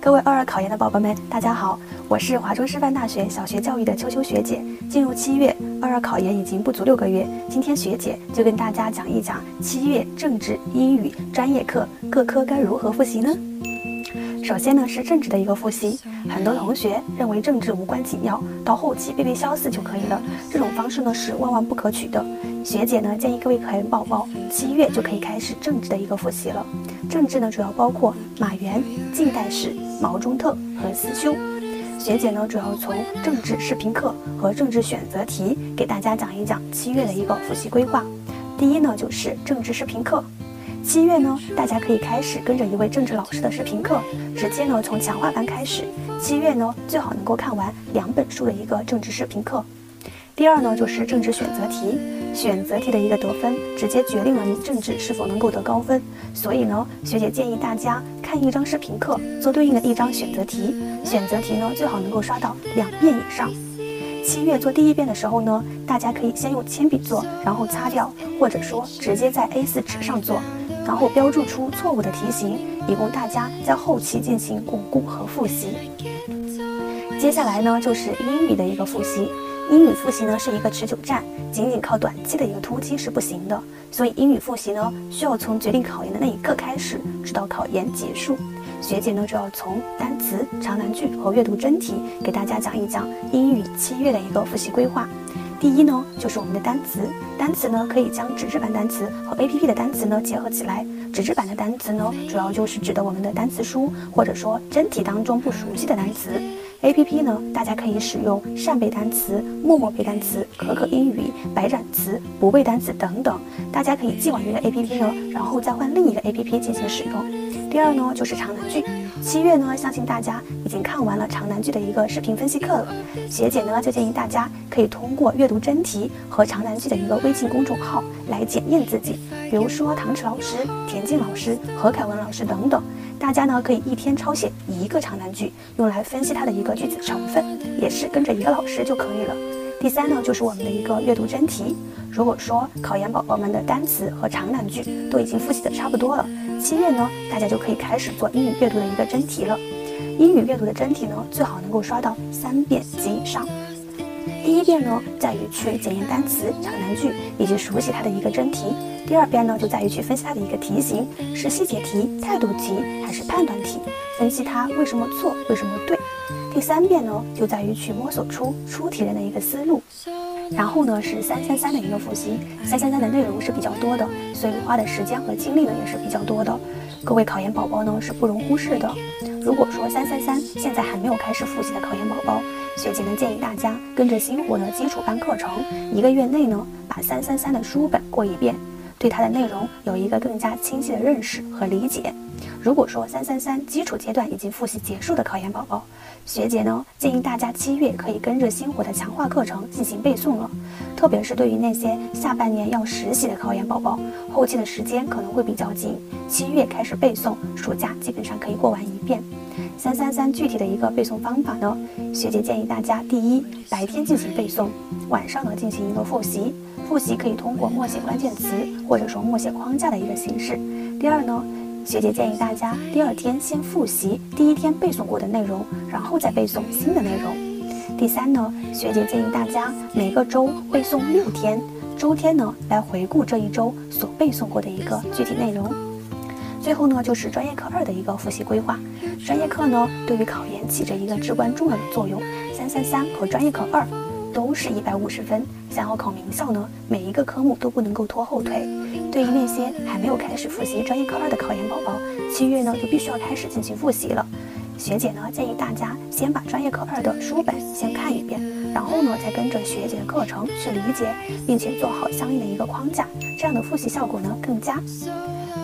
各位二二考研的宝宝们，大家好，我是华中师范大学小学教育的秋秋学姐。进入七月，二二考研已经不足六个月，今天学姐就跟大家讲一讲七月政治、英语专业课各科该如何复习呢？首先呢是政治的一个复习，很多同学认为政治无关紧要，到后期背背肖四就可以了，这种方式呢是万万不可取的。学姐呢建议各位考研宝宝七月就可以开始政治的一个复习了。政治呢主要包括马原、近代史、毛中特和思修。学姐呢主要从政治视频课和政治选择题给大家讲一讲七月的一个复习规划。第一呢就是政治视频课。七月呢，大家可以开始跟着一位政治老师的视频课，直接呢从强化班开始。七月呢，最好能够看完两本书的一个政治视频课。第二呢，就是政治选择题，选择题的一个得分，直接决定了你政治是否能够得高分。所以呢，学姐建议大家看一张视频课，做对应的一张选择题。选择题呢，最好能够刷到两遍以上。七月做第一遍的时候呢，大家可以先用铅笔做，然后擦掉，或者说直接在 A4 纸上做。然后标注出错误的题型，以供大家在后期进行巩固和复习。接下来呢，就是英语的一个复习。英语复习呢是一个持久战，仅仅靠短期的一个突击是不行的。所以英语复习呢，需要从决定考研的那一刻开始，直到考研结束。学姐呢就要从单词、长难句和阅读真题给大家讲一讲英语七月的一个复习规划。第一呢，就是我们的单词。单词呢，可以将纸质版单词和 APP 的单词呢结合起来。纸质版的单词呢，主要就是指的我们的单词书，或者说真题当中不熟悉的单词。APP 呢，大家可以使用扇贝单词、默默背单词、可可英语、白展词、不背单词等等。大家可以记完这个 APP 呢，然后再换另一个 APP 进行使用。第二呢，就是长难句。七月呢，相信大家已经看完了长难句的一个视频分析课了。学姐呢，就建议大家可以通过阅读真题和长难句的一个微信公众号来检验自己。比如说唐迟老师、田静老师、何凯文老师等等，大家呢可以一天抄写一个长难句，用来分析它的一个句子成分，也是跟着一个老师就可以了。第三呢，就是我们的一个阅读真题。如果说考研宝宝们的单词和长难句都已经复习的差不多了，七月呢，大家就可以开始做英语阅读的一个真题了。英语阅读的真题呢，最好能够刷到三遍及以上。第一遍呢，在于去检验单词、长难句以及熟悉它的一个真题；第二遍呢，就在于去分析它的一个题型，是细节题、态度题还是判断题，分析它为什么错、为什么对；第三遍呢，就在于去摸索出出题人的一个思路。然后呢是三三三的一个复习，三三三的内容是比较多的，所以花的时间和精力呢也是比较多的。各位考研宝宝呢是不容忽视的。如果说三三三现在还没有开始复习的考研宝宝，学姐呢建议大家跟着星火的基础班课程，一个月内呢把三三三的书本过一遍，对它的内容有一个更加清晰的认识和理解。如果说三三三基础阶段已经复习结束的考研宝宝，学姐呢建议大家七月可以跟着星火的强化课程进行背诵了。特别是对于那些下半年要实习的考研宝宝，后期的时间可能会比较紧，七月开始背诵，暑假基本上可以过完一遍。三三三具体的一个背诵方法呢，学姐建议大家第一白天进行背诵，晚上呢进行一个复习。复习可以通过默写关键词或者说默写框架的一个形式。第二呢。学姐建议大家第二天先复习第一天背诵过的内容，然后再背诵新的内容。第三呢，学姐建议大家每个周背诵六天，周天呢来回顾这一周所背诵过的一个具体内容。最后呢，就是专业课二的一个复习规划。专业课呢，对于考研起着一个至关重要的作用。三三三和专业课二。都是一百五十分，想要考名校呢，每一个科目都不能够拖后腿。对于那些还没有开始复习专业课二的考研宝宝，七月呢就必须要开始进行复习了。学姐呢建议大家先把专业课二的书本先看一遍，然后呢再跟着学姐的课程去理解，并且做好相应的一个框架，这样的复习效果呢更佳。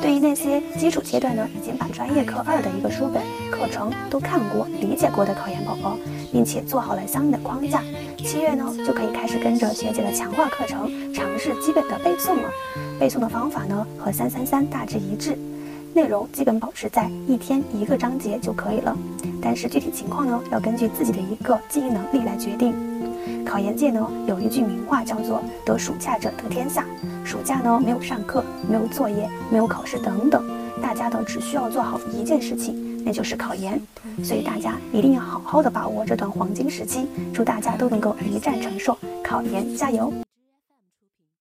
对于那些基础阶段呢已经把专业课二的一个书本课程都看过、理解过的考研宝宝，并且做好了相应的框架，七月呢就可以开始跟着学姐的强化课程尝试基本的背诵了。背诵的方法呢和三三三大致一致，内容基本保持在一天一个章节就可以了。但是具体情况呢要根据自己的一个记忆能力来决定。考研界呢有一句名话叫做“得暑假者得天下”。暑假呢没有上课，没有作业，没有考试等等。大家都只需要做好一件事情，那就是考研。所以大家一定要好好的把握这段黄金时期，祝大家都能够一战成硕，考研加油！